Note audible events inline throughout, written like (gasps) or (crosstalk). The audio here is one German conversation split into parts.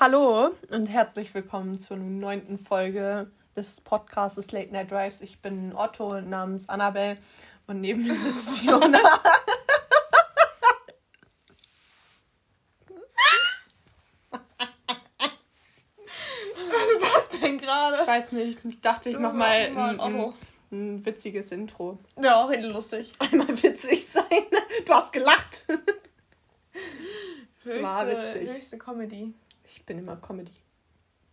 Hallo und herzlich willkommen zur neunten Folge des Podcasts Late Night Drives. Ich bin Otto namens Annabelle und neben mir sitzt (laughs) Fiona. Was denn gerade? Ich weiß nicht, ich dachte, ich mach mal ein, ein, ein witziges Intro. Ja, richtig lustig. Einmal witzig sein. Du hast gelacht. Höchste, war witzig. höchste Comedy. Ich bin immer Comedy.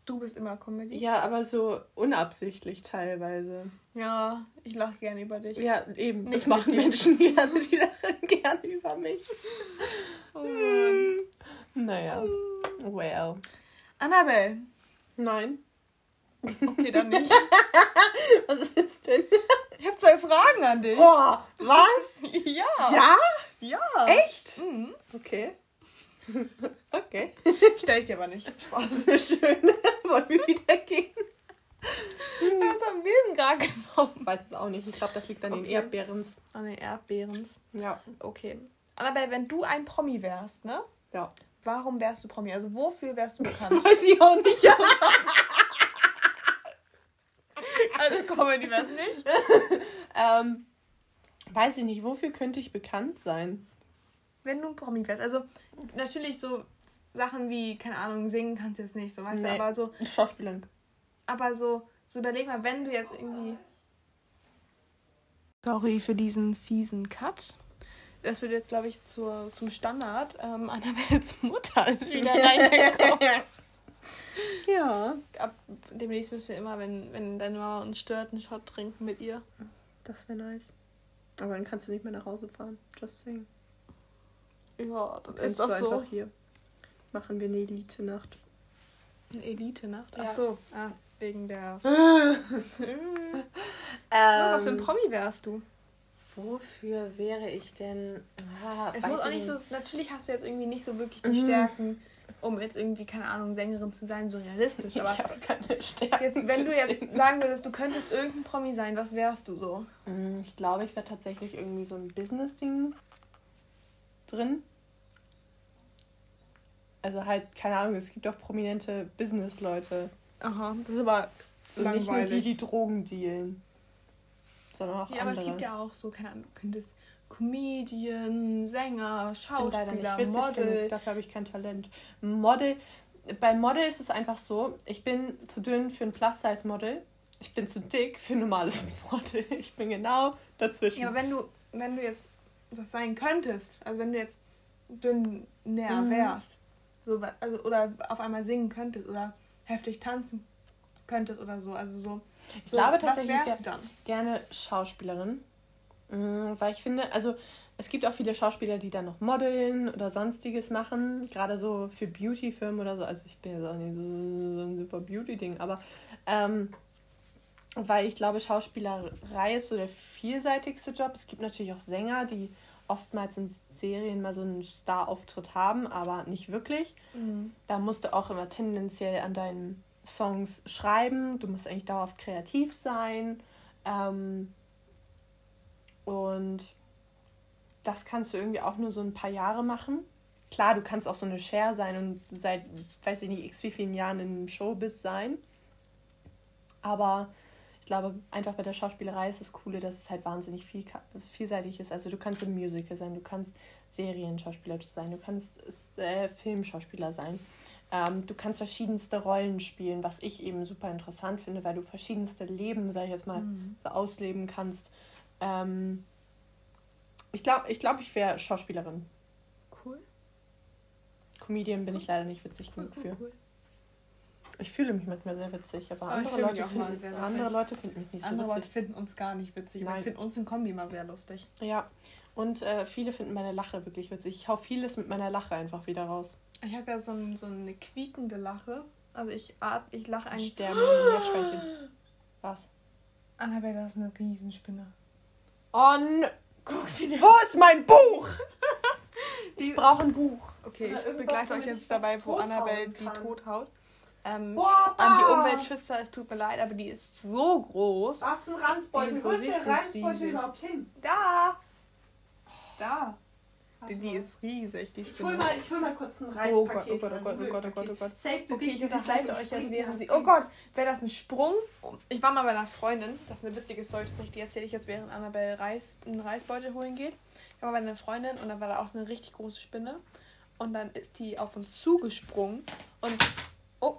Du bist immer Comedy. Ja, aber so unabsichtlich teilweise. Ja, ich lache gerne über dich. Ja, eben. Nicht das machen. Menschen (laughs) gerne, die lachen gerne über mich. Oh Mann. Naja. Well. Annabelle. Nein. Okay, dann nicht. (laughs) Was ist denn? Ich habe zwei Fragen an dich. Oh, was? (laughs) Ja. Ja? Ja. Echt? Mhm. Okay. Okay. (laughs) Stell ich dir aber nicht. Spaß. (laughs) Schön. (laughs) Wollen wir wieder gehen? Was haben wir denn gerade genommen? Weiß es auch nicht. Ich glaube, das liegt an den Okay. Erdbeerens. An den Erdbeerens. Ja. Okay. Annabelle, wenn du ein Promi wärst, ne? Ja. Warum wärst du Promi? Also wofür wärst du bekannt? Weiß ich auch nicht. Ja. also Comedy wär's nicht. ähm, weiß ich nicht. Wofür könnte ich bekannt sein? Wenn du ein Promi wärst. Also natürlich so Sachen wie, keine Ahnung, singen kannst du jetzt nicht, so weißt Nee. du, aber so, Schauspielerin. aber so, so überleg mal, wenn du jetzt irgendwie. Sorry für diesen fiesen Cut. Das wird jetzt, glaube ich, zur, zum Standard. Ähm, Annabels (laughs) Mutter ist (laughs) wieder reingekommen. Ja. Ab demnächst müssen wir immer, wenn, wenn deine Mama uns stört, einen Shot trinken mit ihr. Das wäre nice. Aber dann kannst du nicht mehr nach Hause fahren. Just saying. Ja, dann ist das du so. einfach hier. Machen wir eine Elite-Nacht. Eine Elite-Nacht. Ja. Ach so. Ah, wegen der. Ähm, (laughs) So, was für ein Promi wärst du? Wofür wäre ich denn? Ah, Es weiß muss auch ich nicht so, natürlich hast du jetzt irgendwie nicht so wirklich die Mhm. Stärken, um jetzt irgendwie, keine Ahnung, Sängerin zu sein, so realistisch. (laughs) Ich Aber habe keine Stärke. jetzt, wenn du jetzt sagen würdest, du könntest irgendein Promi sein, was wärst du so? Mm, Ich glaube, ich wäre tatsächlich irgendwie so ein Business-Ding drin. Also halt, keine Ahnung, es gibt auch prominente Business-Leute. Aha, das ist aber So nicht nur die, langweilig. die Drogen dealen. Sondern auch ja, aber andere. es gibt ja auch so, keine Ahnung, du könntest Comedian, Sänger, Ich bin nicht Schauspieler, witzig Model. genug, dafür habe ich kein Talent. Model, bei Model ist es einfach so, ich bin zu dünn für ein Plus-Size-Model, ich bin zu dick für ein normales (laughs) Model. Ich bin genau dazwischen. Ja, aber wenn du, wenn du jetzt das sein könntest, also wenn du jetzt dünn näher Mhm. wärst, so, wa- also, oder auf einmal singen könntest oder heftig tanzen könntest oder so, also so. ich so, glaube tatsächlich, was ich wärst wär du dann? gerne Schauspielerin. Mm, Weil ich finde, also es gibt auch viele Schauspieler, die dann noch modeln oder sonstiges machen. Gerade so für Beauty-Firmen oder so. Also ich bin jetzt auch nicht so, so ein super Beauty-Ding, aber ähm, weil ich glaube, Schauspielerei ist so der vielseitigste Job. Es gibt natürlich auch Sänger, die oftmals in Serien mal so einen Star-Auftritt haben, aber nicht wirklich. Da musst du auch immer tendenziell an deinen Songs schreiben. Du musst eigentlich dauerhaft kreativ sein. Ähm, und das kannst du irgendwie auch nur so ein paar Jahre machen. Klar, du kannst auch so eine Share sein und seit, weiß ich nicht, x wie vielen Jahren im Showbiz sein. Aber glaube, einfach bei der Schauspielerei ist das Coole, dass es halt wahnsinnig viel, vielseitig ist. Also du kannst im Musical sein, du kannst Serienschauspieler sein, du kannst äh, Filmschauspieler sein. Ähm, du kannst verschiedenste Rollen spielen, was ich eben super interessant finde, weil du verschiedenste Leben, sag ich jetzt mal, so ausleben kannst. Ähm, ich glaube, ich, glaub, ich wäre Schauspielerin. Cool. Comedian bin ich leider nicht witzig genug für. cool. Ich fühle mich manchmal sehr witzig, aber Aber andere, Leute finden, sehr witzig. andere Leute finden mich nicht so Andere Leute witzig. finden uns gar nicht witzig, aber Nein. ich finde uns in Kombi mal sehr lustig. Ja, und äh, viele finden meine Lache wirklich witzig. Ich hau vieles mit meiner Lache einfach wieder raus. Ich habe ja so, ein, so eine quiekende Lache. Also ich, ich lache eigentlich. Sterben Meerschweinchen. (gasps) Was? Annabelle, das ist eine Riesenspinne. Oh, n- Guck sie dir wo ist mein Buch? (laughs) Ich brauche ein Buch. Okay, ich begleite euch jetzt dabei, wo Annabelle die kann. tothaut. Ähm, Boah, an die ah. Umweltschützer, es tut mir leid, aber die ist so groß. Was ein Ranzbeutel? Ist Wo so ist der Ranzbeutel überhaupt hin? Da! Da! Die, die ist riesig, die Ich hol, Spinne. mal, ich hol mal kurz ein Oh Gott, Reispaket. oh Gott, oh Gott, oh Gott, oh Gott, oh. Gott. Safe Okay, ich unterhalte euch jetzt, während sie. Oh Gott, wäre das ein Sprung? Ich war mal bei einer Freundin, das ist eine witzige Story, die erzähle ich jetzt, während Annabelle Reis, einen Reisbeutel holen geht. Ich war bei einer Freundin und da war da auch eine richtig große Spinne. Und dann ist die auf uns zugesprungen und. Oh,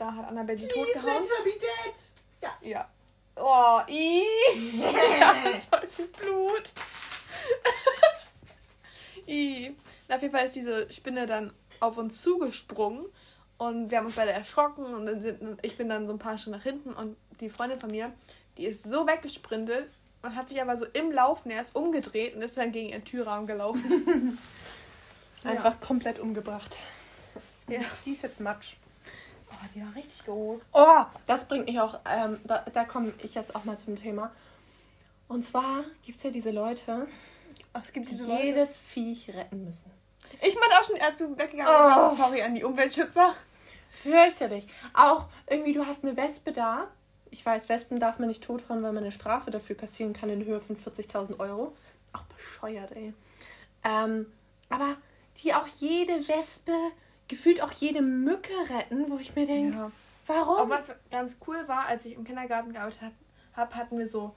da hat Annabelle die tot gehauen. let her be dead. Ja. Oh, i. (laughs) ja, das voll viel Blut. (laughs) I. Und auf jeden Fall ist diese Spinne dann auf uns zugesprungen und wir haben uns beide erschrocken und dann sind, ich bin dann so ein paar Schritte nach hinten und die Freundin von mir, die ist so weggesprintet und hat sich aber so im Laufen erst umgedreht und ist dann gegen ihren Türrahmen gelaufen. (laughs) Einfach komplett umgebracht. Ja. Die ist jetzt Matsch. Oh, die war richtig groß. Oh, das bringt mich auch, ähm, da, da komme ich jetzt auch mal zum Thema. Und zwar gibt es ja diese Leute, es gibt die diese Leute. jedes Viech retten müssen. Ich bin auch schon dazu weggegangen. Oh. Sorry an die Umweltschützer. Fürchterlich. Auch irgendwie, du hast eine Wespe da. Ich weiß, Wespen darf man nicht tothauen, weil man eine Strafe dafür kassieren kann in Höhe von 40.000 Euro. Auch bescheuert, ey. Ähm, aber die auch jede Wespe, gefühlt auch jede Mücke retten, wo ich mir denke, Ja. warum? Aber was ganz cool war, als ich im Kindergarten gearbeitet habe, hatten wir so,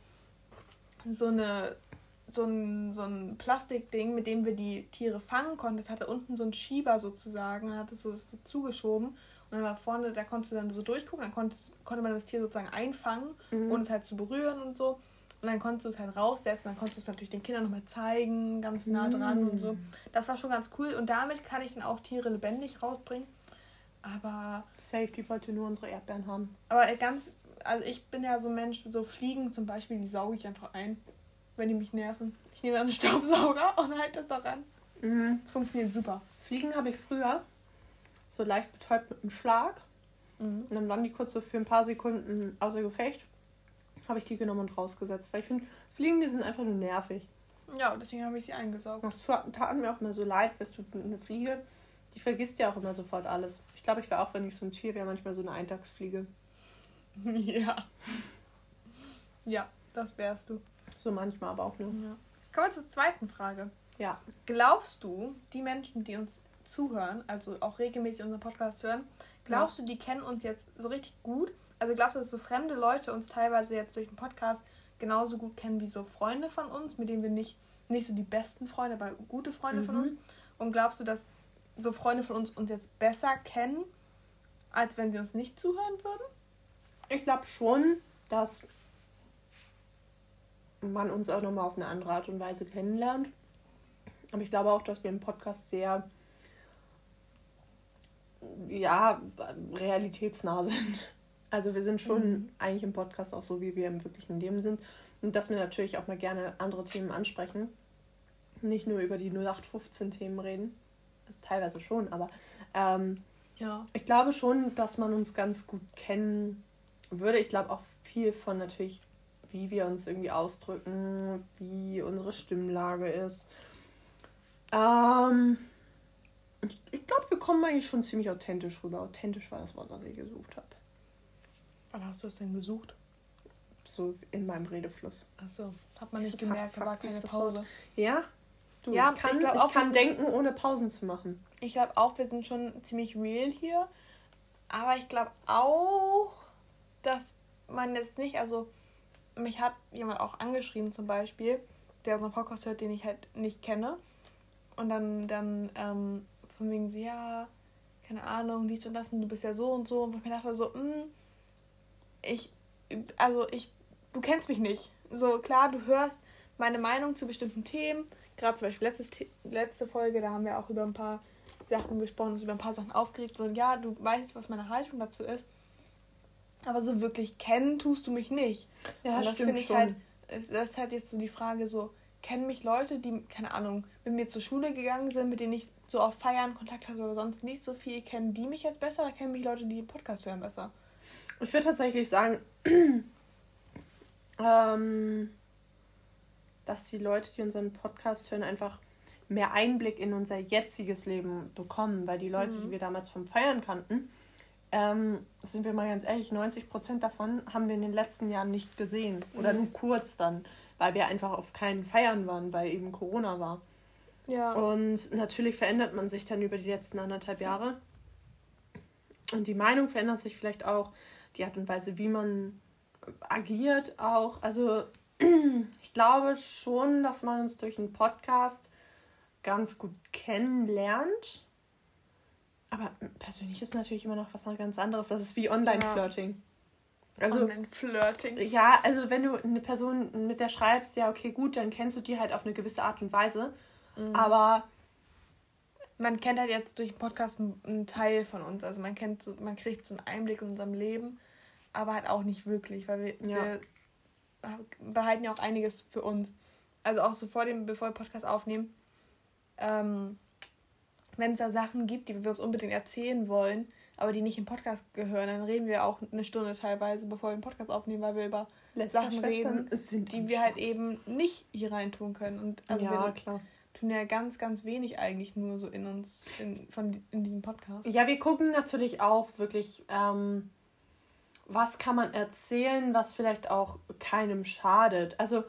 so eine so ein, so ein Plastikding, mit dem wir die Tiere fangen konnten. Das hatte unten so einen Schieber sozusagen, dann hat es so, so zugeschoben und dann war vorne, da konntest du dann so durchgucken, dann konntest, konnte man das Tier sozusagen einfangen, Mhm. ohne es halt zu berühren und so. Und dann konntest du es halt raussetzen, dann konntest du es natürlich den Kindern nochmal zeigen, ganz nah dran und so. Das war schon ganz cool und damit kann ich dann auch Tiere lebendig rausbringen. Aber Safe, die wollte nur unsere Erdbeeren haben. aber ganz, also ich bin ja so ein Mensch, so Fliegen zum Beispiel, die sauge ich einfach ein, wenn die mich nerven. Ich nehme dann einen Staubsauger (laughs) und halte das da ran. Mhm. Funktioniert super. Fliegen habe ich früher so leicht betäubt mit einem Schlag. Und dann waren die kurz so für ein paar Sekunden außer Gefecht. Habe ich die genommen und rausgesetzt. Weil ich finde, Fliegen, die sind einfach nur nervig. Ja, deswegen habe ich sie eingesaugt. Das tat mir auch immer so leid, weißt du, eine Fliege, die vergisst ja auch immer sofort alles. Ich glaube, ich wäre auch, wenn ich so ein Tier wäre, manchmal so eine Eintagsfliege. (laughs) ja. Ja, das wärst du. So manchmal, aber auch nur. Ja. Kommen wir zur zweiten Frage. Ja. Glaubst du, die Menschen, die uns zuhören, also auch regelmäßig unseren Podcast hören, glaubst du, die kennen uns jetzt so richtig gut? Also glaubst du, dass so fremde Leute uns teilweise jetzt durch den Podcast genauso gut kennen wie so Freunde von uns, mit denen wir nicht, nicht so die besten Freunde, aber gute Freunde von Mhm. uns? Und glaubst du, dass so Freunde von uns uns jetzt besser kennen, als wenn sie uns nicht zuhören würden? Ich glaube schon, dass man uns auch nochmal auf eine andere Art und Weise kennenlernt. Aber ich glaube auch, dass wir im Podcast sehr, ja, realitätsnah (laughs) sind. Also wir sind schon Mhm. eigentlich im Podcast auch so, wie wir im wirklichen Leben sind. Und dass wir natürlich auch mal gerne andere Themen ansprechen. Nicht nur über die 0815-Themen reden. Also teilweise schon, aber ähm, Ja. ich glaube schon, dass man uns ganz gut kennen würde. Ich glaube auch viel von natürlich, wie wir uns irgendwie ausdrücken, wie unsere Stimmlage ist. Ähm, ich ich glaube, wir kommen eigentlich schon ziemlich authentisch rüber. Authentisch war das Wort, was ich gesucht habe. Wann hast du es denn gesucht? So in meinem Redefluss. Achso, hat man Ich nicht so, fuck, gemerkt, da war keine Pause. Ja? Du, Ja, ich kann, ich glaub ich auch, kann denken, ohne Pausen zu machen. Ich glaube auch, wir sind schon ziemlich real hier. Aber ich glaube auch, dass man jetzt nicht, also mich hat jemand auch angeschrieben zum Beispiel, der unseren Podcast hört, den ich halt nicht kenne. Und dann, dann ähm, von wegen so, ja, keine Ahnung, dies und das und du bist ja so und so. Und ich mir dachte so, mh, ich, also ich, du kennst mich nicht. So klar, du hörst meine Meinung zu bestimmten Themen. Gerade zum Beispiel letztes, letzte Folge, da haben wir auch über ein paar Sachen gesprochen, uns über ein paar Sachen aufgeregt. So, ja, du weißt, was meine Haltung dazu ist. Aber so wirklich kennen tust du mich nicht. Ja, und das finde ich schon. halt, das ist halt jetzt so die Frage, so, kennen mich Leute, die, keine Ahnung, mit mir zur Schule gegangen sind, mit denen ich so auf Feiern Kontakt hatte oder sonst nicht so viel, kennen die mich jetzt besser oder kennen mich Leute, die den Podcast hören, besser? Ich würde tatsächlich sagen, (clears throat) ähm, dass die Leute, die unseren Podcast hören, einfach mehr Einblick in unser jetziges Leben bekommen, weil die Leute, Mhm. die wir damals vom Feiern kannten, ähm, sind wir mal ganz ehrlich, 90 Prozent davon haben wir in den letzten Jahren nicht gesehen oder Mhm. nur kurz dann, weil wir einfach auf keinen Feiern waren, weil eben Corona war. Ja. Und natürlich verändert man sich dann über die letzten anderthalb Jahre. Und die Meinung verändert sich vielleicht auch, die Art und Weise, wie man agiert auch. Also (clears throat) ich glaube schon, dass man uns durch einen Podcast ganz gut kennenlernt. Aber persönlich ist natürlich immer noch was ganz anderes. Das ist wie Online-Flirting. Ja. Also, Online-Flirting. Ja, also wenn du eine Person mit der schreibst, ja, okay, gut, dann kennst du die halt auf eine gewisse Art und Weise. Mhm. Aber man kennt halt jetzt durch den Podcast einen Teil von uns. Also man kennt so, man kriegt so einen Einblick in unserem Leben, aber halt auch nicht wirklich, weil wir, ja. wir behalten ja auch einiges für uns. Also auch so vor dem, bevor wir Podcast aufnehmen, ähm, wenn es da Sachen gibt, die wir uns unbedingt erzählen wollen, aber die nicht im Podcast gehören, dann reden wir auch eine Stunde teilweise, bevor wir den Podcast aufnehmen, weil wir über Letzter Sachen reden, die wir halt eben nicht hier rein tun können. Und also ja, wir klar. Tun ja ganz, ganz wenig eigentlich nur so in uns, in, von, in diesem Podcast. Ja, wir gucken natürlich auch wirklich, ähm, was kann man erzählen, was vielleicht auch keinem schadet. Also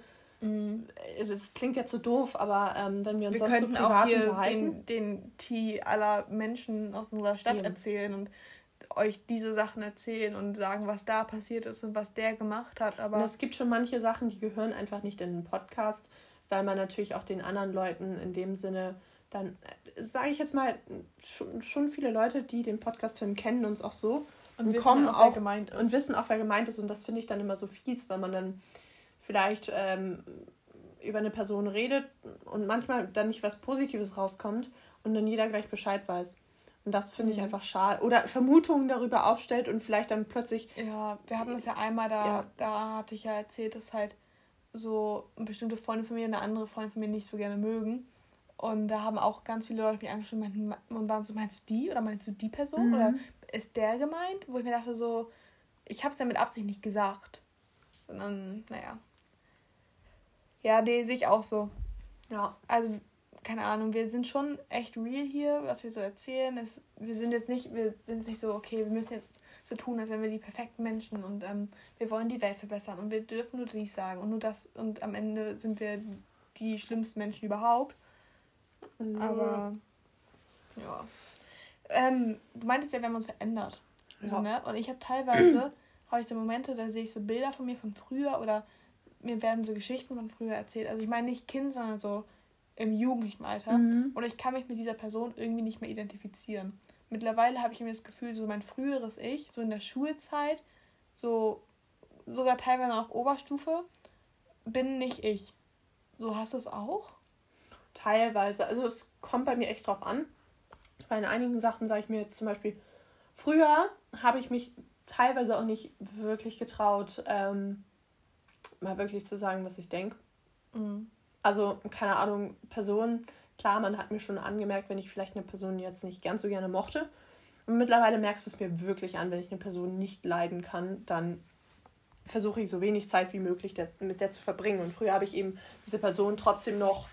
Mhm. Es klingt jetzt so doof, aber ähm, wenn wir uns wir sonst so privat auch hier unterhalten... den, den Tee aller Menschen aus unserer Stadt Eben. erzählen und euch diese Sachen erzählen und sagen, was da passiert ist und was der gemacht hat. Aber und es gibt schon manche Sachen, die gehören einfach nicht in den Podcast, weil man natürlich auch den anderen Leuten in dem Sinne dann, sage ich jetzt mal, schon, schon viele Leute, die den Podcast hören, kennen uns auch so und, und kommen auch, auch und wissen auch, wer gemeint ist. Und das finde ich dann immer so fies, weil man dann vielleicht ähm, über eine Person redet und manchmal dann nicht was Positives rauskommt und dann jeder gleich Bescheid weiß. Und das finde ich mhm. einfach schade. Oder Vermutungen darüber aufstellt und vielleicht dann plötzlich. Ja, wir hatten das ja einmal, da, ja. da hatte ich ja erzählt, dass halt so bestimmte Freunde von mir eine andere Freundin von mir nicht so gerne mögen. Und da haben auch ganz viele Leute mich angeschrieben und waren so, meinst du die oder meinst du die Person? Mhm. Oder ist der gemeint? Wo ich mir dachte so, ich habe es ja mit Absicht nicht gesagt. Sondern, naja. Ja, nee, sehe ich auch so. Ja, also, keine Ahnung, wir sind schon echt real hier, was wir so erzählen. Es, wir sind jetzt nicht, wir sind nicht so, okay, wir müssen jetzt so tun, als wären wir die perfekten Menschen und ähm, wir wollen die Welt verbessern und wir dürfen nur dies sagen und nur das und am Ende sind wir die schlimmsten Menschen überhaupt. Mhm. Aber ja. Ähm, du meintest ja, wir haben uns verändert. Ja. So, ne? Und ich habe teilweise, (clears throat) habe ich so Momente, da sehe ich so Bilder von mir von früher oder mir werden so Geschichten von früher erzählt. Also ich meine nicht Kind, sondern so im jugendlichen Alter. Mhm. Und ich kann mich mit dieser Person irgendwie nicht mehr identifizieren. Mittlerweile habe ich mir das Gefühl, so mein früheres Ich, so in der Schulzeit, so sogar teilweise auch Oberstufe, bin nicht ich. So hast du es auch? Teilweise. Also es kommt bei mir echt drauf an. Bei einigen Sachen sage ich mir jetzt zum Beispiel, früher habe ich mich teilweise auch nicht wirklich getraut, ähm, mal wirklich zu sagen, was ich denke. Mhm. Also, keine Ahnung, Person, klar, man hat mir schon angemerkt, wenn ich vielleicht eine Person jetzt nicht ganz so gerne mochte. Und mittlerweile merkst du es mir wirklich an, wenn ich eine Person nicht leiden kann, dann versuche ich so wenig Zeit wie möglich der, mit der zu verbringen. Und früher habe ich eben diese Person trotzdem noch.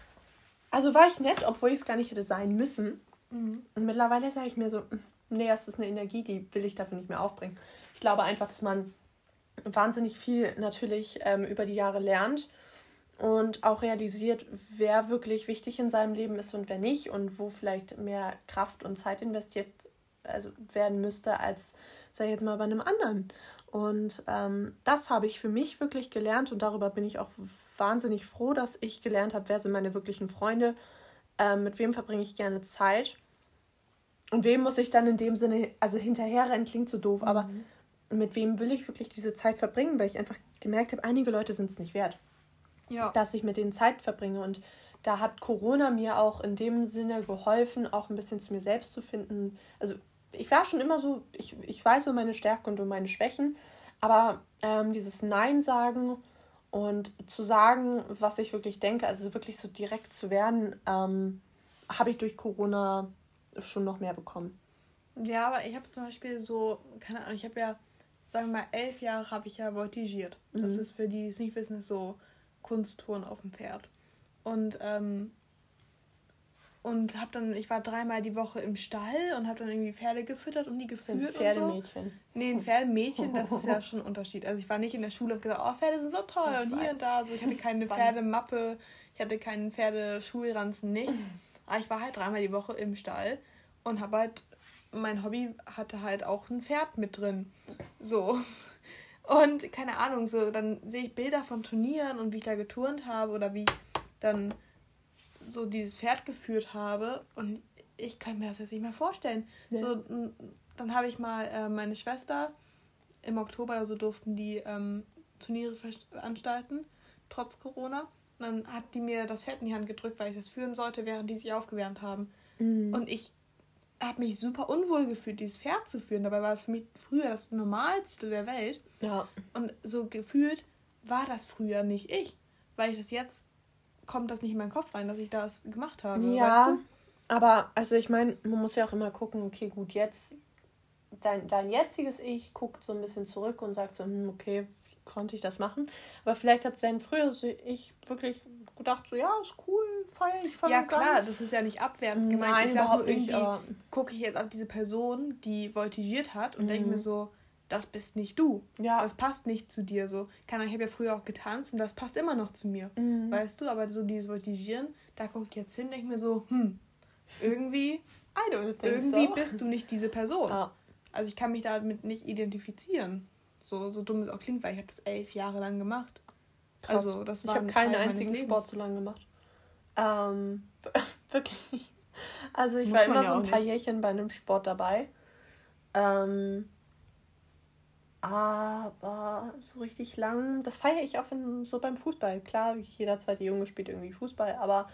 Also war ich nett, obwohl ich es gar nicht hätte sein müssen. Mhm. Und mittlerweile sage ich mir so, nee, das ist eine Energie, die will ich dafür nicht mehr aufbringen. Ich glaube einfach, dass man wahnsinnig viel natürlich ähm, über die Jahre lernt und auch realisiert, wer wirklich wichtig in seinem Leben ist und wer nicht und wo vielleicht mehr Kraft und Zeit investiert also werden müsste als, sag ich jetzt mal, bei einem anderen. Und ähm, das habe ich für mich wirklich gelernt und darüber bin ich auch wahnsinnig froh, dass ich gelernt habe, wer sind meine wirklichen Freunde, ähm, mit wem verbringe ich gerne Zeit und wem muss ich dann in dem Sinne, also hinterherrennen klingt so doof, mhm. aber mit wem will ich wirklich diese Zeit verbringen, weil ich einfach gemerkt habe, einige Leute sind es nicht wert, ja. dass ich mit denen Zeit verbringe. Und da hat Corona mir auch in dem Sinne geholfen, auch ein bisschen zu mir selbst zu finden. Also ich war schon immer so, ich, ich weiß so meine Stärken und um meine Schwächen, aber ähm, dieses Nein sagen und zu sagen, was ich wirklich denke, also wirklich so direkt zu werden, ähm, habe ich durch Corona schon noch mehr bekommen. Ja, aber ich habe zum Beispiel so, keine Ahnung, ich habe ja sagen wir mal, elf Jahre habe ich ja voltigiert. Mhm. Das ist für die, die es nicht wissen, so Kunsttouren auf dem Pferd. Und, ähm, und habe dann, ich war dreimal die Woche im Stall und habe dann irgendwie Pferde gefüttert und die geführt ein Pferdemädchen. und so. Nee, ein Pferdemädchen, das ist ja (laughs) schon ein Unterschied. Also ich war nicht in der Schule und gesagt, oh, Pferde sind so toll ich und weiß. hier und da. Also ich hatte keine Pferdemappe, ich hatte keinen Pferdeschulranzen, nichts. Aber ich war halt dreimal die Woche im Stall und habe halt, mein Hobby hatte halt auch ein Pferd mit drin. So. Und keine Ahnung, so dann sehe ich Bilder von Turnieren und wie ich da geturnt habe oder wie ich dann so dieses Pferd geführt habe und ich kann mir das jetzt nicht mehr vorstellen. Ja. So, dann habe ich mal äh, meine Schwester im Oktober, also durften die ähm, Turniere veranstalten, trotz Corona. Und dann hat die mir das Pferd in die Hand gedrückt, weil ich das führen sollte, während die sich aufgewärmt haben. Mhm. Und ich habe mich super unwohl gefühlt, dieses Pferd zu führen. Dabei war es für mich früher das Normalste der Welt. Ja. Und so gefühlt war das früher nicht ich. Weil ich das jetzt kommt das nicht in meinen Kopf rein, dass ich das gemacht habe. Ja, weißt du? aber also ich meine, man muss ja auch immer gucken, okay, gut, jetzt dein, dein jetziges Ich guckt so ein bisschen zurück und sagt so, hm, okay, wie konnte ich das machen? Aber vielleicht hat sein früheres Ich wirklich gedacht, so, ja, ist cool, feier ich voll Ja, klar, ganz. das ist ja nicht abwertend gemeint. Nein, ich nur irgendwie, gucke ich jetzt auf diese Person, die voltigiert hat und mhm. denke mir so, das bist nicht du. Ja. Das passt nicht zu dir. So, keine ich habe ja früher auch getanzt und das passt immer noch zu mir. Mhm. Weißt du, aber so dieses Voltigieren, da gucke ich jetzt hin, denke mir so, hm, irgendwie, irgendwie so. bist du nicht diese Person. Ja. Also ich kann mich damit nicht identifizieren. So, so dumm es auch klingt, weil ich habe das elf Jahre lang gemacht. Krass. Also das war Ich habe keinen einzigen Sport so lange gemacht. Ähm, (laughs) wirklich nicht. Also ich Muss war immer ja so ein paar nicht. Jährchen bei einem Sport dabei. Ähm, aber so richtig lang, das feiere ich auch wenn, so beim Fußball. Klar, jeder zweite Junge spielt irgendwie Fußball, aber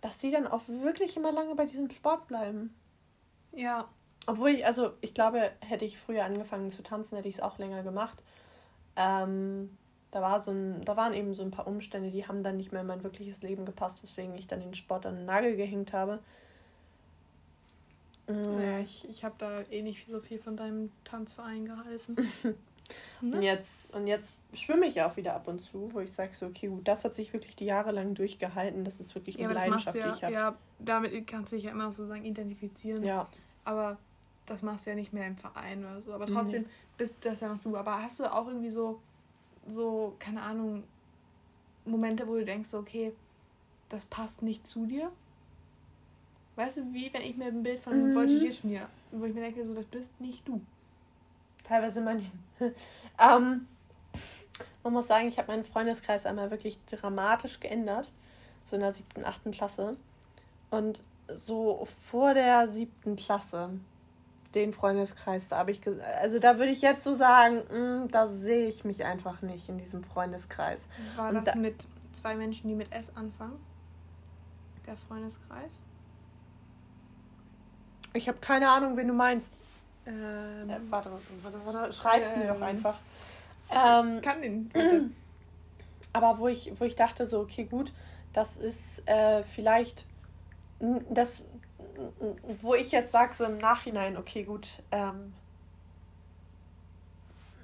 dass die dann auch wirklich immer lange bei diesem Sport bleiben. Ja. Obwohl ich, also ich glaube, hätte ich früher angefangen zu tanzen, hätte ich es auch länger gemacht. Ähm, da, war so ein, da waren eben so ein paar Umstände, die haben dann nicht mehr in mein wirkliches Leben gepasst, weswegen ich dann den Sport an den Nagel gehängt habe. Mhm. Naja, ich, ich habe da eh nicht so viel von deinem Tanzverein gehalten. (laughs) ne? und, jetzt, und jetzt schwimme ich auch wieder ab und zu, wo ich sage so, okay, gut, das hat sich wirklich die Jahre lang durchgehalten. Das ist wirklich eine ja, Leidenschaft, ja, die ich habe. Ja, damit kannst du dich ja immer sozusagen identifizieren. Ja. Aber das machst du ja nicht mehr im Verein oder so. Aber trotzdem mhm. bist das ja noch du. Aber hast du auch irgendwie so, so, keine Ahnung, Momente, wo du denkst, okay, das passt nicht zu dir? Weißt du, wie wenn ich mir ein Bild von mhm. Voltigierturnier, wo ich mir denke, so, das bist nicht du. Teilweise manchmal. (laughs) ähm, man muss sagen, ich habe meinen Freundeskreis einmal wirklich dramatisch geändert. So in der siebten, achten Klasse. Und so vor der siebten Klasse, den Freundeskreis, da habe ich, also da würde ich jetzt so sagen, mh, hm, da sehe ich mich einfach nicht in diesem Freundeskreis. War Und das da, mit zwei Menschen, die mit S anfangen? Der Freundeskreis? Ich habe keine Ahnung, wen du meinst. Ähm, äh, warte, warte, warte, schreib's ähm, mir doch ähm, einfach. Ähm, kann den, bitte. Aber wo ich, wo ich dachte, so, okay, gut, das ist äh, vielleicht das, wo ich jetzt sage, so im Nachhinein, okay, gut, ähm,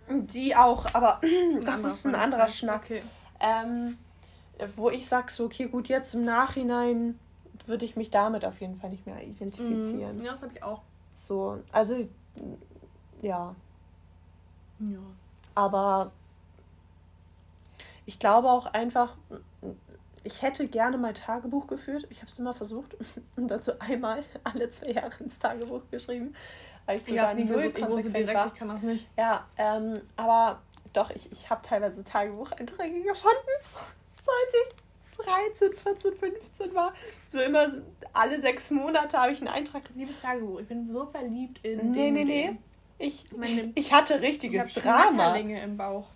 die auch, aber (clears throat) das ist ein anderer Schnack. Okay. Ähm, wo ich sage, so, okay, gut, jetzt im Nachhinein würde ich mich damit auf jeden Fall nicht mehr identifizieren. Mhm. Ja, das habe ich auch. So, also ja. Ja. Aber ich glaube auch einfach, ich hätte gerne mal Tagebuch geführt. Ich habe es immer versucht (laughs) und dazu einmal alle zwei Jahre ins Tagebuch geschrieben, weil ich so ja, nie null so, konsequent direkt, war. Ich kann das nicht. Ja, ähm, aber doch, ich, ich habe teilweise Tagebucheinträge (laughs) gefunden, seit 13, 14, 15 war. So immer alle sechs Monate habe ich einen Eintrag. Liebes Tagebuch, ich bin so verliebt in. Nee, nee, nee. Ich, meine, ich hatte richtiges ich Drama. im Bauch.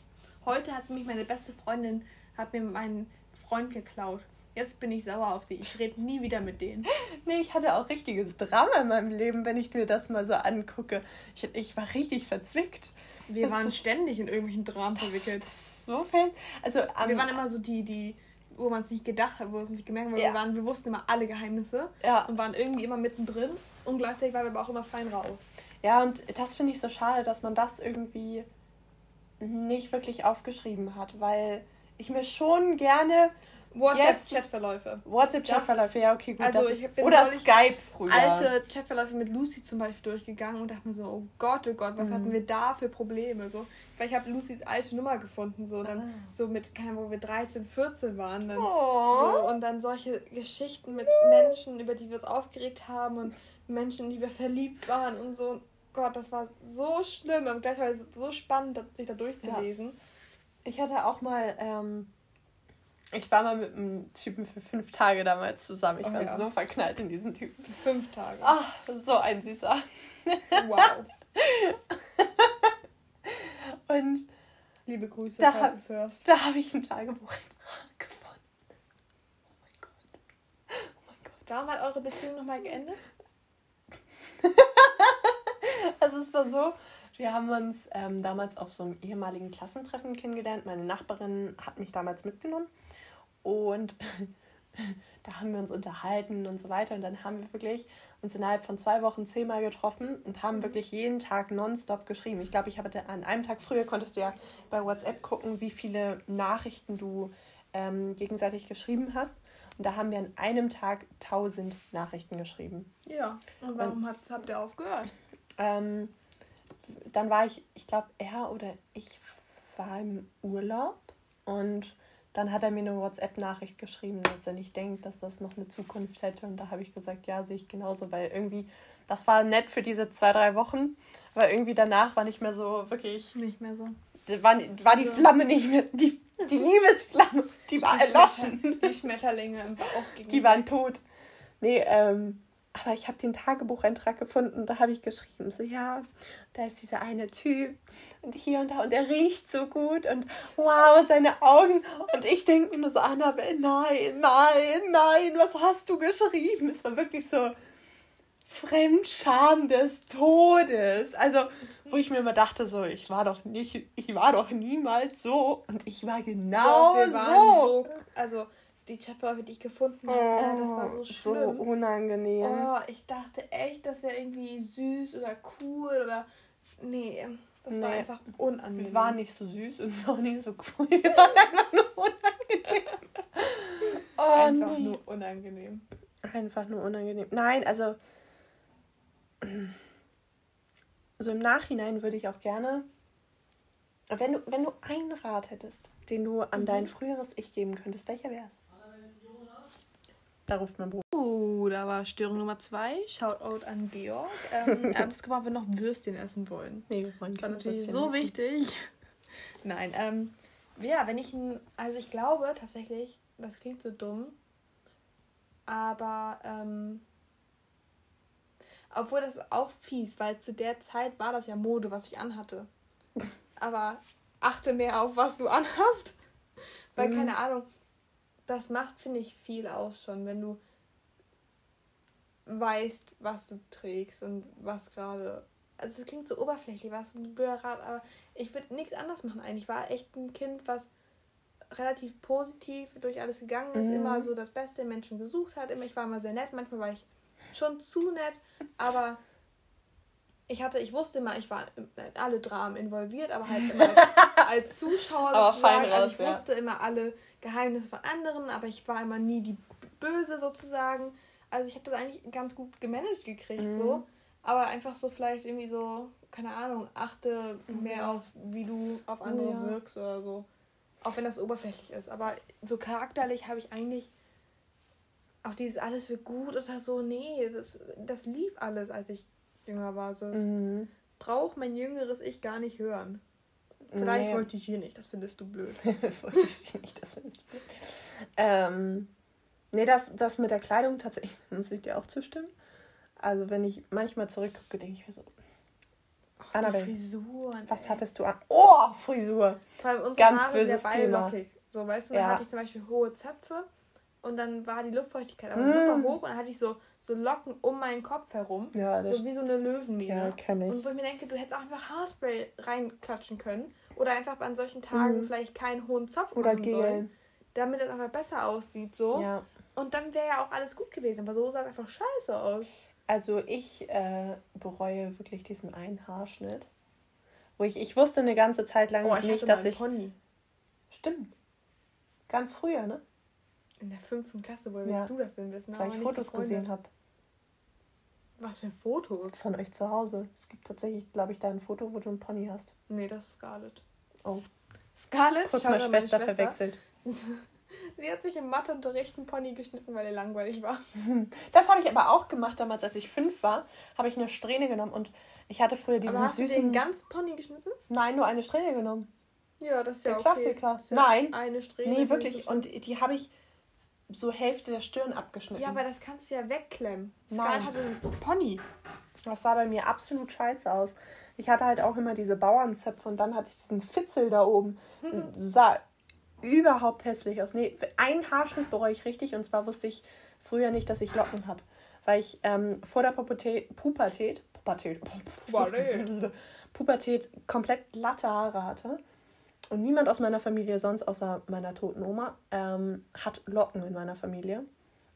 Heute hat mich meine beste Freundin hat mir meinen Freund geklaut. Jetzt bin ich sauer auf sie. Ich rede nie wieder mit denen. (laughs) nee, ich hatte auch richtiges Drama in meinem Leben, wenn ich mir das mal so angucke. Ich, ich war richtig verzwickt. Wir das waren ständig in irgendwelchen Dramen verwickelt. Das ist so fest. Also, um, wir waren immer so die, die wo man es nicht gedacht hat, wo es nicht gemerkt hat, ja. wir, waren, wir wussten immer alle Geheimnisse ja. und waren irgendwie immer mittendrin und gleichzeitig waren wir aber auch immer fein raus. Ja, und das finde ich so schade, dass man das irgendwie nicht wirklich aufgeschrieben hat, weil ich mir schon gerne WhatsApp-Chatverläufe. WhatsApp-Chatverläufe, ja, okay, gut. Also ist, oder Skype früher. Alte Chatverläufe mit Lucy zum Beispiel durchgegangen und dachte mir so, oh Gott, oh Gott, was Mhm. hatten wir da für Probleme? So, weil ich habe Lucys alte Nummer gefunden, so dann Ah. so mit, keine Ahnung, wo wir 13, 14 waren, dann Oh. so und dann solche Geschichten mit Menschen, über die wir uns aufgeregt haben und Menschen, in die wir verliebt waren und so. Gott, das war so schlimm und gleichzeitig so spannend, sich da durchzulesen. Ich hatte auch mal, ähm, ich war mal mit einem Typen für fünf Tage damals zusammen. Ich Oh war ja. so verknallt in diesen Typen. Fünf Tage. Ach, so ein süßer. Wow. (laughs) Und Liebe Grüße, Da- falls du es hörst. da habe ich ein Tagebuch gefunden. Oh mein Gott. Oh mein Gott. Warum hat eure Beziehung nochmal geendet? (laughs) Also es war so, wir haben uns ähm, damals auf so einem ehemaligen Klassentreffen kennengelernt. Meine Nachbarin hat mich damals mitgenommen und (laughs) da haben wir uns unterhalten und so weiter. Und dann haben wir wirklich uns innerhalb von zwei Wochen zehnmal getroffen und haben wirklich jeden Tag nonstop geschrieben. Ich glaube, ich habe an einem Tag früher konntest du ja bei WhatsApp gucken, wie viele Nachrichten du ähm, gegenseitig geschrieben hast. Und da haben wir an einem Tag tausend Nachrichten geschrieben. Ja. Und warum habt, habt ihr aufgehört? Ähm, dann war ich, ich glaube, er oder ich war im Urlaub und dann hat er mir eine WhatsApp-Nachricht geschrieben, dass er nicht denkt, dass das noch eine Zukunft hätte. Und da habe ich gesagt, ja, sehe ich genauso, weil irgendwie, das war nett für diese zwei, drei Wochen, aber irgendwie danach war nicht mehr so wirklich, Nicht mehr so. war, war die Flamme nicht mehr, die, die Liebesflamme, die war Die erloschen. Schmetter- Die Schmetterlinge im Bauch gegen Die waren tot. Nee, ähm, aber ich habe den Tagebucheintrag gefunden, da habe ich geschrieben, so ja, da ist dieser eine Typ und hier und da und er riecht so gut und wow, seine Augen. Und ich denke mir nur so, Annabelle, nein, nein, nein, was hast du geschrieben? Es war wirklich so Fremdscham des Todes. Also, wo ich mir immer dachte, so, ich war doch nicht, ich war doch niemals so und ich war genau so. so. Also, die Chatverläufe, die ich gefunden habe, äh, das war so schlimm. So unangenehm. Oh, ich dachte echt, das wäre irgendwie süß oder cool oder. Nee, das war Nee. einfach unangenehm. Wir waren nicht so süß und (laughs) auch nicht so cool. Wir waren einfach nur unangenehm. (laughs) Oh, einfach nee. nur unangenehm. Einfach nur unangenehm. Nein, also. So im Nachhinein würde ich auch gerne. Wenn du, wenn du einen Rat hättest, den du an Mhm. dein früheres Ich geben könntest, welcher wäre es? Da ruft mein Bruder. Uh, da war Störung Nummer zwei. Shoutout an Georg. Ähm, er hat uns gefragt, ob wir noch Würstchen essen wollen. Nee, wir wollen war keine natürlich Würstchen so essen. wichtig. (laughs) Nein, ähm, ja, wenn ich ein, also ich glaube tatsächlich, das klingt so dumm, aber, ähm, obwohl das ist auch fies, weil zu der Zeit war das ja Mode, was ich anhatte. (laughs) Aber achte mehr auf, was du anhast. Weil, Mhm. keine Ahnung, das macht, finde ich, viel aus schon, wenn du weißt, was du trägst und was gerade. Also es klingt so oberflächlich, was Rat, aber ich würde nichts anders machen eigentlich. Ich war echt ein Kind, was relativ positiv durch alles gegangen ist, Mhm. immer so das Beste im Menschen gesucht hat. Immer, ich war immer sehr nett, manchmal war ich schon zu nett, aber ich hatte, ich wusste immer, ich war in alle Dramen involviert, aber halt immer (laughs) als, Zuschauer Aber sozusagen. also raus, ich ja. wusste immer alle Geheimnisse von anderen, aber ich war immer nie die Böse sozusagen. Also ich habe das eigentlich ganz gut gemanagt gekriegt Mhm. so, aber einfach so vielleicht irgendwie so, keine Ahnung, achte mehr Ja. auf, wie du auf andere Ja. wirkst oder so. Auch wenn das oberflächlich ist, aber so charakterlich habe ich eigentlich auch dieses alles für gut oder so, nee, das, das lief alles, als ich jünger war. So, Mhm. braucht mein jüngeres Ich gar nicht hören. Vielleicht Nee. wollte ich hier nicht, das findest du blöd. (laughs) Wollte ich nicht, das findest du. Ähm, nee, das, das mit der Kleidung tatsächlich, (laughs) muss ich dir auch zustimmen. Also, wenn ich manchmal zurückgucke, denke ich mir so, Ach, Annabelle, die Frisuren. was ey. hattest du an? Oh, Frisur! Vor allem unsere Ganz Haare sind ja böses beide Thema. lockig. So, weißt du, Ja. dann hatte ich zum Beispiel hohe Zöpfe und dann war die Luftfeuchtigkeit aber Mm. super hoch und dann hatte ich so, so Locken um meinen Kopf herum. Ja, das So wie so eine Löwenmähne. ja, kenne Und ich. wo ich mir denke, du hättest auch einfach Haarspray reinklatschen können. Oder einfach an solchen Tagen Mhm. vielleicht keinen hohen Zopf Oder machen sollen. Gel. Damit es einfach besser aussieht. so. Ja. Und dann wäre ja auch alles gut gewesen. Aber so sah es einfach scheiße aus. Also, ich äh, bereue wirklich diesen einen Haarschnitt. Wo ich, ich wusste eine ganze Zeit lang Oh, ich nicht, dass ich. Pony. Stimmt. Ganz früher, ne? In der fünften Klasse, woher willst Ja. du das denn wissen? Weil Aber ich Fotos befreundet. gesehen habe Was für Fotos? von euch zu Hause. Es gibt tatsächlich, glaube ich, da ein Foto, wo du einen Pony hast. Nee, das ist Scarlett. Oh. Scarlett? Kurz mal meine Schwester verwechselt. (laughs) Sie hat sich im Matheunterricht einen Pony geschnitten, weil er langweilig war. (laughs) Das habe ich aber auch gemacht damals, als ich fünf war, habe ich eine Strähne genommen und ich hatte früher diesen Aber hast du süßen. den ganz Pony geschnitten? Nein, nur eine Strähne genommen. Ja, das ist ja Der okay. Klassiker. Ja Nein. Eine Strähne. Nee, wirklich. Und die habe ich so Hälfte der Stirn abgeschnitten. Ja, aber das kannst du ja wegklemmen. Scarlett hatte einen Pony. Das sah bei mir absolut scheiße aus. Ich hatte halt auch immer diese Bauernzöpfe und dann hatte ich diesen Fitzel da oben. (laughs) Sah überhaupt hässlich aus. Nee, einen Haarschnitt bereue ich richtig und zwar wusste ich früher nicht, dass ich Locken habe. Weil ich ähm, vor der Pubertät, Pubertät, Pubertät, (laughs) Pubertät. Pubertät komplett glatte Haare hatte. Und niemand aus meiner Familie sonst, außer meiner toten Oma, ähm, hat Locken in meiner Familie.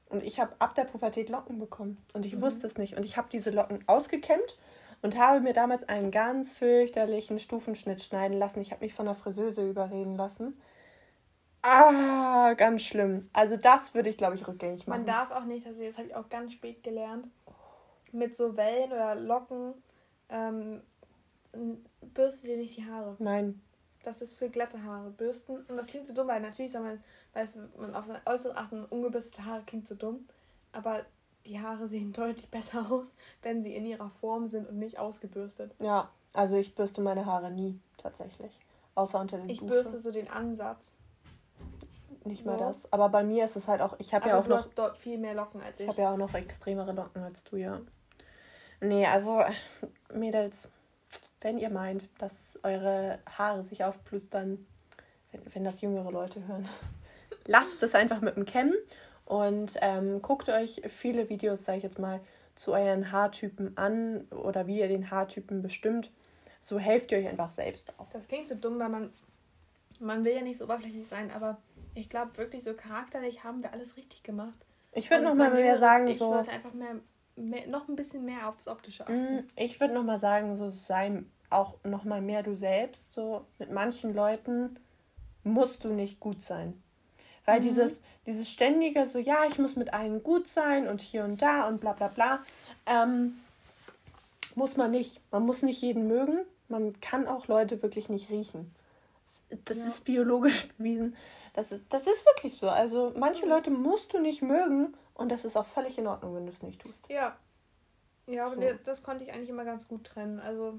Und ich habe ab der Pubertät Locken bekommen. Und ich wusste es nicht. Und ich habe diese Locken ausgekämmt und habe mir damals einen ganz fürchterlichen Stufenschnitt schneiden lassen. Ich habe mich von der Friseuse überreden lassen. Ah, ganz schlimm. Also das würde ich, glaube ich, rückgängig machen. Man darf auch nicht, also das habe ich auch ganz spät gelernt, mit so Wellen oder Locken ähm, n- bürste dir nicht die Haare. Nein. Das ist für glatte Haare. Bürsten, und das klingt so dumm, weil natürlich soll man, weiß man auf seine äußere achten, ungebürstete Haare klingt so dumm, aber die Haare sehen (laughs) deutlich besser aus, wenn sie in ihrer Form sind und nicht ausgebürstet. Ja, also ich bürste meine Haare nie, tatsächlich. Außer unter den Ich Dusche. bürste so den Ansatz. Nicht so. mal das. Aber bei mir ist es halt auch, ich habe ja auch noch dort viel mehr Locken als ich. Ich habe ja auch noch extremere Locken als du, ja. Nee, also, Mädels, wenn ihr meint, dass eure Haare sich aufplustern, wenn, wenn das jüngere Leute hören, (laughs) lasst es einfach mit dem Kämmen und ähm, guckt euch viele Videos, sage ich jetzt mal, zu euren Haartypen an oder wie ihr den Haartypen bestimmt. So helft ihr euch einfach selbst auch. Das klingt so dumm, weil man, man will ja nicht so oberflächlich sein, aber ich glaube wirklich so charakterlich haben wir alles richtig gemacht. Ich würde Und noch mal mein mehr sagen, ich so. sollte einfach mehr, mehr, noch ein bisschen mehr aufs Optische achten. Mm, Ich würde noch mal sagen, so sei auch noch mal mehr du selbst. So mit manchen Leuten musst du nicht gut sein, weil Mhm. dieses dieses ständige so ja ich muss mit allen gut sein und hier und da und bla bla bla ähm, muss man nicht. Man muss nicht jeden mögen. Man kann auch Leute wirklich nicht riechen. Das Ja. ist biologisch (laughs) bewiesen. Das ist, das ist wirklich so. Also manche Mhm. Leute musst du nicht mögen und das ist auch völlig in Ordnung, wenn du es nicht tust. Ja. Ja, aber So. das konnte ich eigentlich immer ganz gut trennen. Also,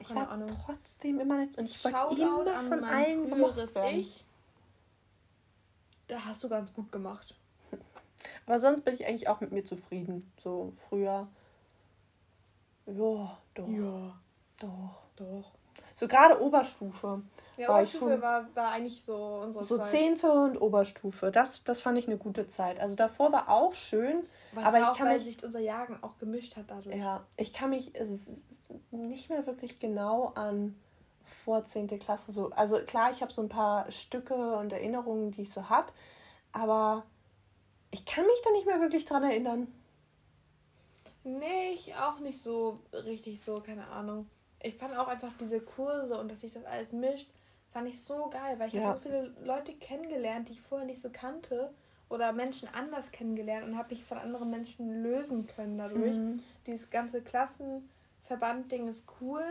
Ich war Ahnung. trotzdem immer nicht und ich wollte immer von allen früheres. Ich. Da hast du ganz gut gemacht. (laughs) Aber sonst bin ich eigentlich auch mit mir zufrieden. So früher. Ja, doch, Ja, doch. doch. So gerade Oberstufe. Ja, War Oberstufe schon- war, war eigentlich so unsere So Zeit. Zehnte und Oberstufe. Das, das fand ich eine gute Zeit. Also davor war auch schön. Was aber ich auch, kann weil mich- sich unser Jahrgang auch gemischt hat dadurch. Ja, ich kann mich es nicht mehr wirklich genau an vor 10. Klasse so. Also klar, ich habe so ein paar Stücke und Erinnerungen, die ich so habe. Aber ich kann mich da nicht mehr wirklich dran erinnern. Nee, ich auch nicht so richtig so, keine Ahnung. Ich fand auch einfach diese Kurse und dass sich das alles mischt, fand ich so geil, weil ich Ja. habe so viele Leute kennengelernt, die ich vorher nicht so kannte oder Menschen anders kennengelernt und habe mich von anderen Menschen lösen können dadurch. Mhm. Dieses ganze Klassenverband-Ding ist cool.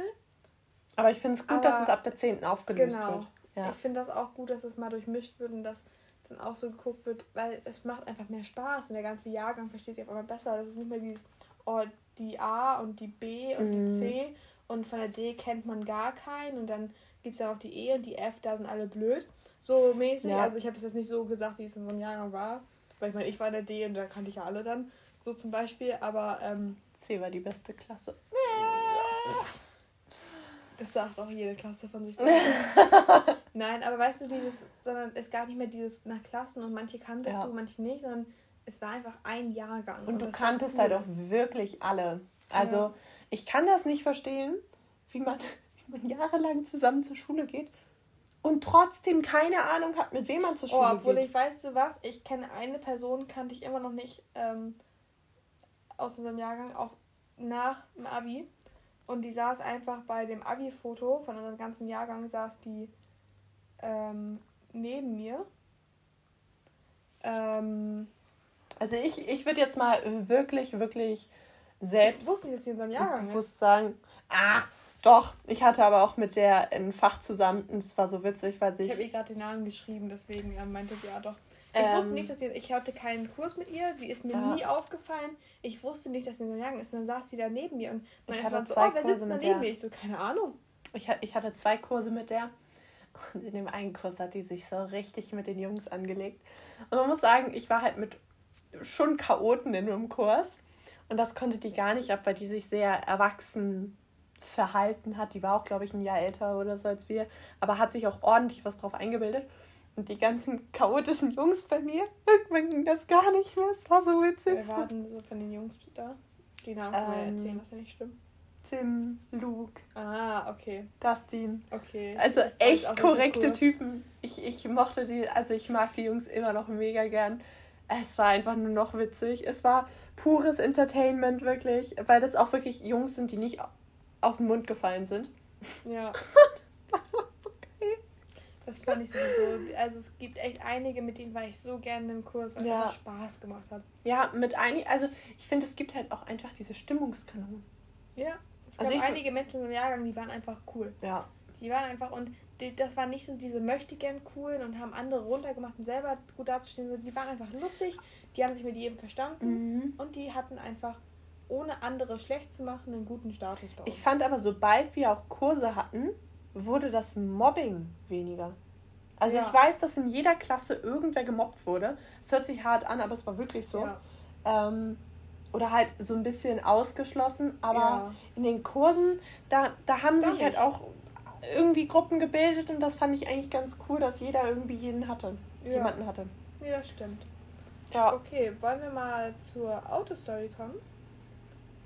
Aber ich finde es gut, dass es ab der 10. aufgelöst Genau. wird. Ja. Ich finde das auch gut, dass es mal durchmischt wird und dass dann auch so geguckt wird, weil es macht einfach mehr Spaß und der ganze Jahrgang versteht sich auf einmal besser. Das ist nicht mehr dieses, oh, die A und die B und Mhm. die C und von der D kennt man gar keinen und dann gibt es ja noch die E und die F, da sind alle blöd. So mäßig. Ja. Also ich habe das jetzt nicht so gesagt, wie es in so einem Jahrgang war. Weil ich meine, ich war in der D und da kannte ich ja alle dann. So zum Beispiel, aber ähm, C war die beste Klasse. (laughs) Das sagt auch jede Klasse von sich (laughs) Nein, aber weißt du, dieses, sondern es gab nicht mehr dieses nach Klassen und manche kanntest Ja. du, manche nicht, sondern es war einfach ein Jahrgang. Und du das war kanntest cool. halt auch wirklich alle. Also Ja. Ich kann das nicht verstehen, wie man, (laughs) wie man jahrelang zusammen zur Schule geht und trotzdem keine Ahnung hat, mit wem man zur Oh, Schule obwohl geht. ich, weißt du was, ich kenne eine Person, kannte ich immer noch nicht ähm, aus unserem Jahrgang, auch nach dem Abi. Und die saß einfach bei dem Abi-Foto von unserem ganzen Jahrgang, saß die ähm, neben mir. Ähm, Also ich, ich würde jetzt mal wirklich, wirklich selbst ich wusste nicht, dass sie in so einem Jahrgang bewusst sagen, ah, doch. Ich hatte aber auch mit der ein Fach zusammen und es war so witzig, weil Ich sich... habe ihr gerade den Namen geschrieben, deswegen ähm, meinte sie ja doch. Ich Ähm, wusste nicht, dass sie. Ich hatte keinen Kurs mit ihr, die ist mir Ja. nie aufgefallen. Ich wusste nicht, dass sie in so einem Jahrgang ist. Und dann saß sie da neben mir und Ich meine hatte Eltern so, zwei oh, wer sitzt da neben mir? Ich so, keine Ahnung. Ich, ich hatte zwei Kurse mit der und in dem einen Kurs hat die sich so richtig mit den Jungs angelegt. Und man muss sagen, ich war halt mit schon Chaoten in einem Kurs und das konnte die gar nicht ab, weil die sich sehr erwachsen verhalten hat. Die war auch, glaube ich, ein Jahr älter oder so als wir, aber hat sich auch ordentlich was drauf eingebildet. Und die ganzen chaotischen Jungs bei mir, (laughs) irgendwann ging das gar nicht mehr. Es war so witzig. Wer war denn so von den Jungs da? Die Namen wir Ähm, erzählen, dass ja nicht stimmt. Tim, Luke, Ah, okay. Dustin. Okay. Also echt korrekte. Typen. Ich, ich mochte die, also ich mag die Jungs immer noch mega gern. Es war einfach nur noch witzig. Es war pures Entertainment, wirklich. Weil das auch wirklich Jungs sind, die nicht auf den Mund gefallen sind. Ja. (laughs) Das fand ich sowieso. Also es gibt echt einige, mit denen war ich so gerne im Kurs, weil es Ja. einfach Spaß gemacht hat. Ja, mit einigen, also ich finde, es gibt halt auch einfach diese Stimmungskanonen. Ja. Es Also gab einige Menschen im Jahrgang, die waren einfach cool. Ja. Die waren einfach und die, das waren nicht so diese möchtegern coolen und haben andere runtergemacht um selber gut dazustehen. sondern Die waren einfach lustig, die haben sich mit jedem verstanden Mhm. und die hatten einfach, ohne andere schlecht zu machen, einen guten Status bei uns. Ich fand aber, sobald wir auch Kurse hatten, wurde das Mobbing weniger. Also Ja. ich weiß, dass in jeder Klasse irgendwer gemobbt wurde. Es hört sich hart an, aber es war wirklich so. Ja. Ähm, oder halt so ein bisschen ausgeschlossen. Aber Ja. in den Kursen, da, da haben Gar sich halt nicht. auch irgendwie Gruppen gebildet und das fand ich eigentlich ganz cool, dass jeder irgendwie jeden hatte. Ja. Jemanden hatte. Nee, das stimmt. Ja. Okay, wollen wir mal zur Autostory kommen?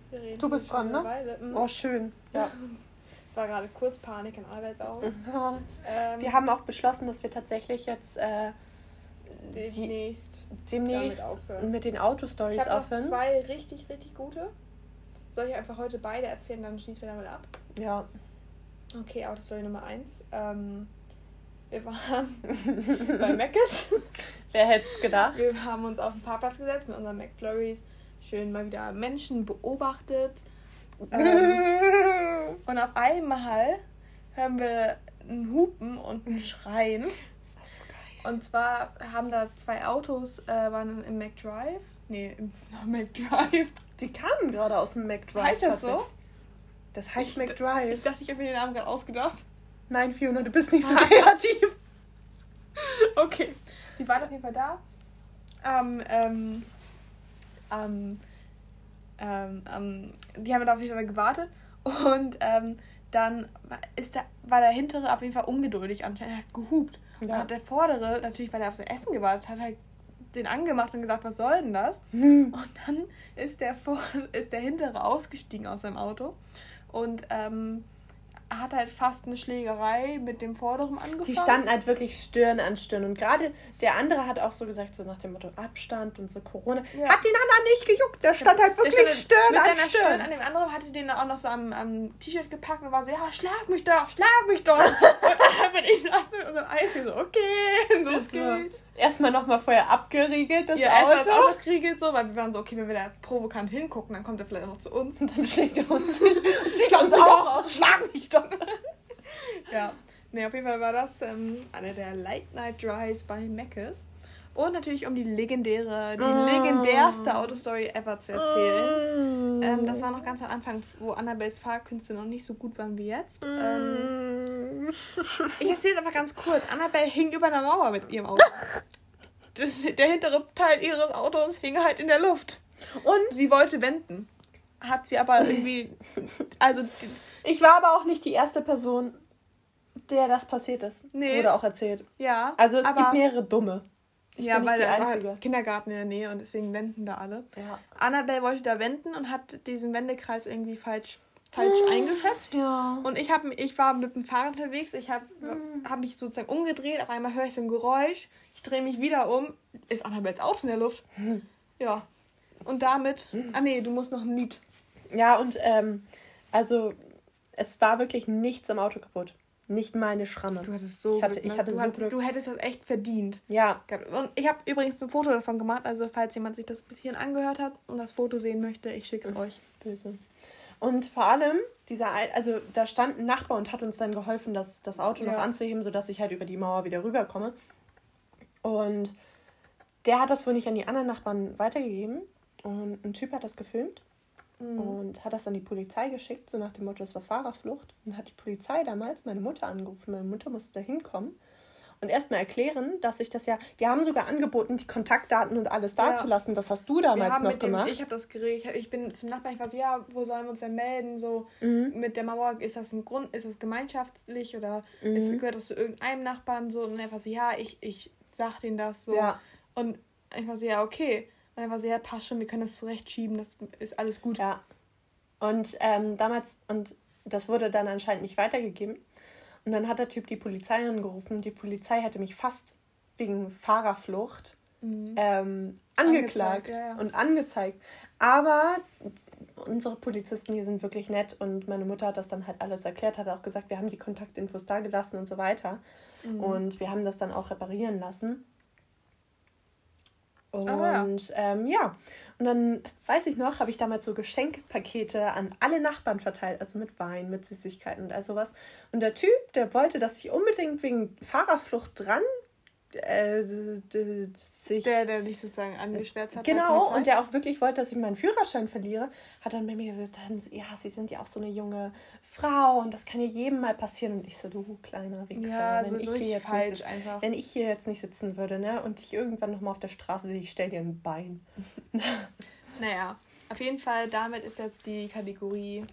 Wir reden Du bist dran, ne? Mhm. Oh, schön. Ja. (laughs) Es war gerade kurz Panik in Alberts Augen. (laughs) Ja. Ähm, Wir haben auch beschlossen, dass wir tatsächlich jetzt äh, demnächst. demnächst mit den Ich Autostories habe noch aufhören. zwei richtig, richtig gute. Soll ich einfach heute beide erzählen, dann schließen wir damit ab? Ja. Okay, Autostory Nummer 1. Ähm, wir waren (laughs) bei Mc's. Wer hätte es gedacht? Wir haben uns auf den Parkplatz gesetzt mit unseren McFlurries. Schön mal wieder Menschen beobachtet. (laughs) Ähm, und auf einmal hören wir ein Hupen und ein Schreien. Das war so geil. Und zwar haben da zwei Autos, äh, waren im McDrive. Nee, im (laughs) McDrive. Die kamen gerade aus dem McDrive. Heißt das so? Das heißt Ich McDrive. dachte, ich habe mir den Namen gerade ausgedacht. Nein, Fiona, du bist nicht so (laughs) kreativ. Okay. Die waren auf jeden Fall da. Ähm, ähm, ähm, ähm, ähm, die haben da auf jeden Fall gewartet. Und ähm, dann war- ist der, war der hintere auf jeden Fall ungeduldig anscheinend. Er hat gehupt. Und dann Ja. hat der vordere, natürlich, weil er auf sein Essen gewartet hat, halt den angemacht und gesagt, was soll denn das? Hm. Und dann ist der, vor, ist der hintere ausgestiegen aus seinem Auto und ähm, hat halt fast eine Schlägerei mit dem vorderen angefangen. Die standen halt wirklich Stirn an Stirn. Und gerade der andere hat auch so gesagt, so nach dem Motto Abstand und so Corona. Ja. Hat den anderen nicht gejuckt. Der stand halt wirklich stand Stirn mit an seiner Stirn. An dem anderen hatte den auch noch so am, am T-Shirt gepackt und war so, ja, schlag mich doch, schlag mich doch. (laughs) und dann bin ich saß mit unserem Eis wie so, okay, los geht's. Erstmal nochmal vorher abgeriegelt, das Ja, erstmal das Auto. Auto kriegelt so, weil wir waren so, okay, wenn wir da jetzt provokant hingucken, dann kommt er vielleicht noch zu uns. Und dann schlägt er uns. (laughs) Zieht uns auch aus. Schlag mich doch. (laughs) Ja, nee, auf jeden Fall war das ähm, eine der Late Night Drives bei Mc's. Und natürlich, um die legendäre, die Oh. legendärste Autostory ever zu erzählen. Ähm, Mm. das war noch ganz am Anfang, wo Annabelles Fahrkünste noch nicht so gut waren wie jetzt. Ähm, Mm. ich erzähle es einfach ganz kurz. Annabelle hing über einer Mauer mit ihrem Auto. Das, der hintere Teil ihres Autos hing halt in der Luft. Und Sie wollte wenden. Hat sie aber irgendwie. Also, ich war aber auch nicht die erste Person, der das passiert ist. Nee. Wurde auch erzählt. ja. Also es gibt mehrere Dumme. Ich ja, bin nicht weil die da ist Einzige. halt Kindergarten in der Nähe und deswegen wenden da alle. Ja. Annabelle wollte da wenden und hat diesen Wendekreis irgendwie falsch, falsch eingeschätzt. Ja. Und ich, hab, ich war mit dem Fahrrad unterwegs, ich habe hab mich sozusagen umgedreht, auf einmal höre ich so ein Geräusch, ich drehe mich wieder um, ist Annabelles Auto in der Luft. Ja. Und damit, ah nee, du musst noch ein Lied. Ja, und ähm, also es war wirklich nichts am Auto kaputt. Nicht meine Schramme. Du hattest so ich hatte, Glück, ne? ich hatte du, so hat, Glück. du hättest das echt verdient. Ja. Und ich habe übrigens ein Foto davon gemacht, also falls jemand sich das bis hierhin angehört hat und das Foto sehen möchte, ich schicke es euch. Böse. Und vor allem, dieser, Ein- also da stand ein Nachbar und hat uns dann geholfen, das, das Auto noch Ja. anzuheben, sodass ich halt über die Mauer wieder rüberkomme. Und der hat das wohl nicht an die anderen Nachbarn weitergegeben. Und ein Typ hat das gefilmt Mhm. und hat das an die Polizei geschickt, so nach dem Motto, das war Fahrerflucht. Und hat die Polizei damals meine Mutter angerufen. Meine Mutter musste da hinkommen und erstmal erklären, dass ich das ja. Wir haben sogar angeboten, die Kontaktdaten und alles Ja. dazulassen. Das hast du damals noch dem, gemacht. ich habe das geregelt. Ich, bin zum Nachbarn, ich war so, ja, wo sollen wir uns denn melden? So Mhm. mit der Mauer, ist das ein Grund, ist das gemeinschaftlich oder Mhm. ist, gehört das zu irgendeinem Nachbarn so? Und er war so, ja, ich, ich sag denen das so. Ja. Und ich war so, ja, okay. Und er war so, ja, passt schon, wir können das zurechtschieben, das ist alles gut. Ja. Und ähm, damals, und das wurde dann anscheinend nicht weitergegeben. Und dann hat der Typ die Polizei angerufen. Die Polizei hätte mich fast wegen Fahrerflucht ähm, angeklagt ja, ja. und angezeigt. Aber unsere Polizisten hier sind wirklich nett und meine Mutter hat das dann halt alles erklärt, hat auch gesagt, wir haben die Kontaktinfos da gelassen und so weiter. Mhm. Und wir haben das dann auch reparieren lassen. Und Aber ja. ähm, ja, und dann weiß ich noch, habe ich damals so Geschenkpakete an alle Nachbarn verteilt, also mit Wein, mit Süßigkeiten und all sowas. Und der Typ, der wollte, dass ich unbedingt wegen Fahrerflucht dran äh, sich Der, der dich sozusagen angeschwärzt hat. Genau, und der auch wirklich wollte, dass ich meinen Führerschein verliere, hat dann bei mir gesagt, ja, Sie sind ja auch so eine junge Frau und das kann ja jedem mal passieren. Und ich so, du kleiner Wichser, Ja, wenn, so- ich hier jetzt nicht sitz, einfach. wenn ich hier jetzt nicht sitzen würde ne, und dich irgendwann nochmal auf der Straße sehe, ich stell dir ein Bein. (laughs) Naja, auf jeden Fall, damit ist jetzt die Kategorie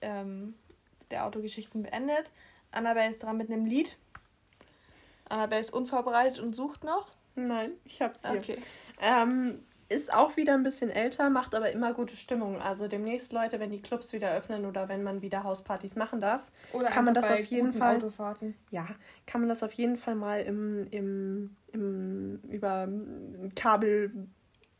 ähm, der Autogeschichten beendet. Annabelle ist dran mit einem Lied. Annabelle ist unvorbereitet und sucht noch. Nein, ich hab's hier. Okay. Ähm, ist auch wieder ein bisschen älter, macht aber immer gute Stimmung. Also demnächst, Leute, wenn die Clubs wieder öffnen oder wenn man wieder Hauspartys machen darf, Oder kann man das bei auf jeden Fall. Autofahrten. ja, kann man das auf jeden Fall mal im, im, im über Kabel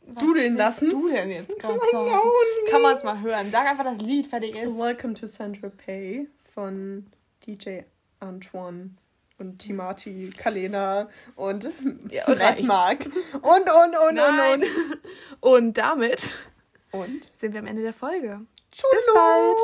Was dudeln lassen. du denn jetzt (laughs) gerade? Ahnung. Kann man es mal hören. Sag einfach, das Lied fertig ist. Welcome to Central Pay von DJ Antoine und Timati Kalena und (laughs) Ja, Red reicht. Mark und und und Nein. und Und damit und und sind wir am Ende der Folge. Tschüss. Bis bald.